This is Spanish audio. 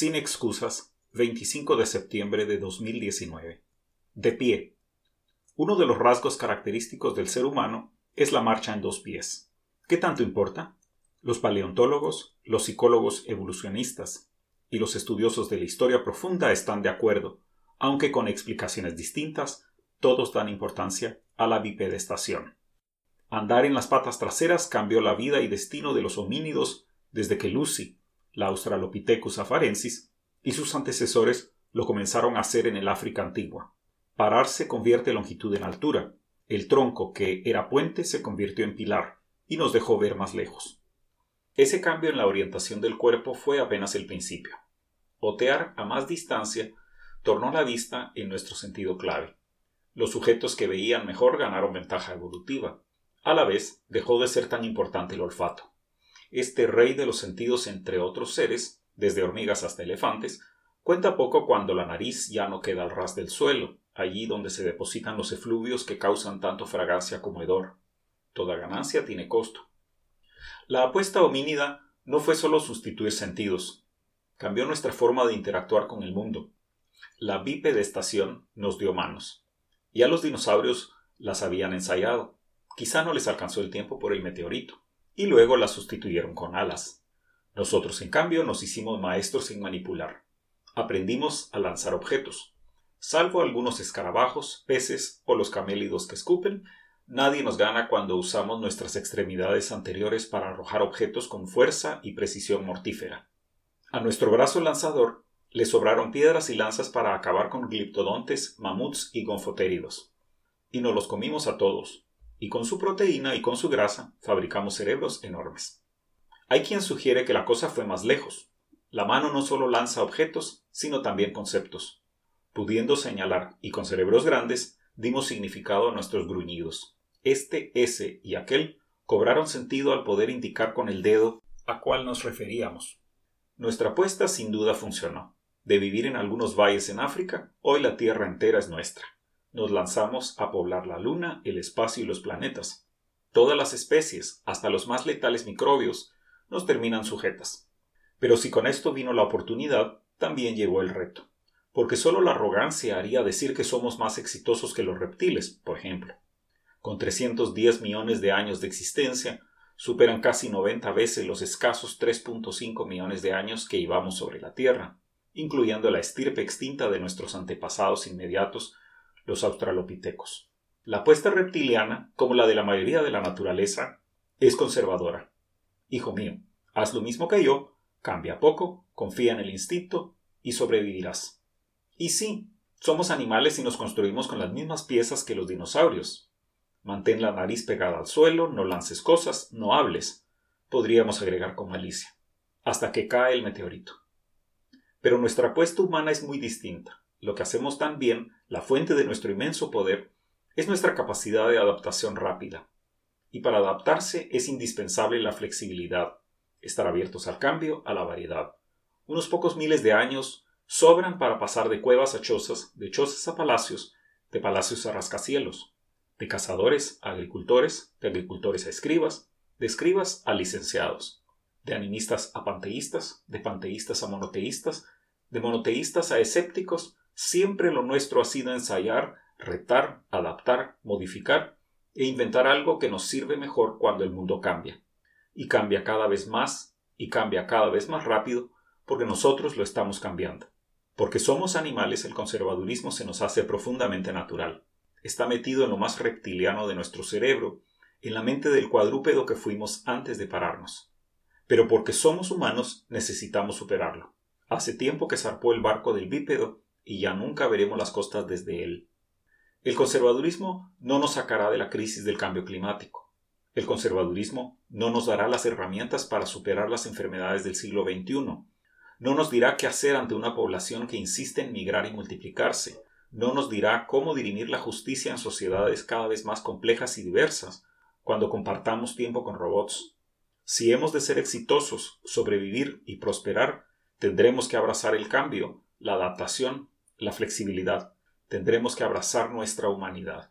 Sin excusas, 25 de septiembre de 2019. De pie. Uno de los rasgos característicos del ser humano es la marcha en dos pies. ¿Qué tanto importa? Los paleontólogos, los psicólogos evolucionistas y los estudiosos de la historia profunda están de acuerdo, aunque con explicaciones distintas, todos dan importancia a la bipedestación. Andar en las patas traseras cambió la vida y destino de los homínidos desde que Lucy, la Australopithecus afarensis, y sus antecesores lo comenzaron a hacer en el África antigua. Pararse convierte longitud en altura. El tronco, que era puente, se convirtió en pilar y nos dejó ver más lejos. Ese cambio en la orientación del cuerpo fue apenas el principio. Otear a más distancia tornó la vista en nuestro sentido clave. Los sujetos que veían mejor ganaron ventaja evolutiva. A la vez, dejó de ser tan importante el olfato este rey de los sentidos entre otros seres, desde hormigas hasta elefantes, cuenta poco cuando la nariz ya no queda al ras del suelo, allí donde se depositan los efluvios que causan tanto fragancia como hedor. Toda ganancia tiene costo. La apuesta homínida no fue solo sustituir sentidos, cambió nuestra forma de interactuar con el mundo. La bipedestación nos dio manos. Ya los dinosaurios las habían ensayado. Quizá no les alcanzó el tiempo por el meteorito y luego la sustituyeron con alas. Nosotros, en cambio, nos hicimos maestros en manipular. Aprendimos a lanzar objetos. Salvo algunos escarabajos, peces o los camélidos que escupen, nadie nos gana cuando usamos nuestras extremidades anteriores para arrojar objetos con fuerza y precisión mortífera. A nuestro brazo lanzador le sobraron piedras y lanzas para acabar con gliptodontes, mamuts y gonfotéridos. Y nos los comimos a todos, y con su proteína y con su grasa fabricamos cerebros enormes. Hay quien sugiere que la cosa fue más lejos. La mano no solo lanza objetos, sino también conceptos. Pudiendo señalar y con cerebros grandes, dimos significado a nuestros gruñidos. Este, ese y aquel cobraron sentido al poder indicar con el dedo a cuál nos referíamos. Nuestra apuesta sin duda funcionó. De vivir en algunos valles en África, hoy la tierra entera es nuestra nos lanzamos a poblar la Luna, el espacio y los planetas. Todas las especies, hasta los más letales microbios, nos terminan sujetas. Pero si con esto vino la oportunidad, también llegó el reto, porque solo la arrogancia haría decir que somos más exitosos que los reptiles, por ejemplo. Con 310 millones de años de existencia, superan casi 90 veces los escasos 3.5 millones de años que íbamos sobre la Tierra, incluyendo la estirpe extinta de nuestros antepasados inmediatos los australopitecos. La apuesta reptiliana, como la de la mayoría de la naturaleza, es conservadora. Hijo mío, haz lo mismo que yo, cambia poco, confía en el instinto y sobrevivirás. Y sí, somos animales y nos construimos con las mismas piezas que los dinosaurios. Mantén la nariz pegada al suelo, no lances cosas, no hables. Podríamos agregar con malicia. Hasta que cae el meteorito. Pero nuestra apuesta humana es muy distinta lo que hacemos tan bien, la fuente de nuestro inmenso poder, es nuestra capacidad de adaptación rápida. Y para adaptarse es indispensable la flexibilidad, estar abiertos al cambio, a la variedad. Unos pocos miles de años sobran para pasar de cuevas a chozas, de chozas a palacios, de palacios a rascacielos, de cazadores a agricultores, de agricultores a escribas, de escribas a licenciados, de animistas a panteístas, de panteístas a monoteístas, de monoteístas a escépticos, Siempre lo nuestro ha sido ensayar, retar, adaptar, modificar e inventar algo que nos sirve mejor cuando el mundo cambia. Y cambia cada vez más y cambia cada vez más rápido porque nosotros lo estamos cambiando. Porque somos animales el conservadurismo se nos hace profundamente natural. Está metido en lo más reptiliano de nuestro cerebro, en la mente del cuadrúpedo que fuimos antes de pararnos. Pero porque somos humanos necesitamos superarlo. Hace tiempo que zarpó el barco del bípedo y ya nunca veremos las costas desde él. El conservadurismo no nos sacará de la crisis del cambio climático. El conservadurismo no nos dará las herramientas para superar las enfermedades del siglo XXI. No nos dirá qué hacer ante una población que insiste en migrar y multiplicarse. No nos dirá cómo dirimir la justicia en sociedades cada vez más complejas y diversas cuando compartamos tiempo con robots. Si hemos de ser exitosos, sobrevivir y prosperar, tendremos que abrazar el cambio, la adaptación, la flexibilidad. Tendremos que abrazar nuestra humanidad.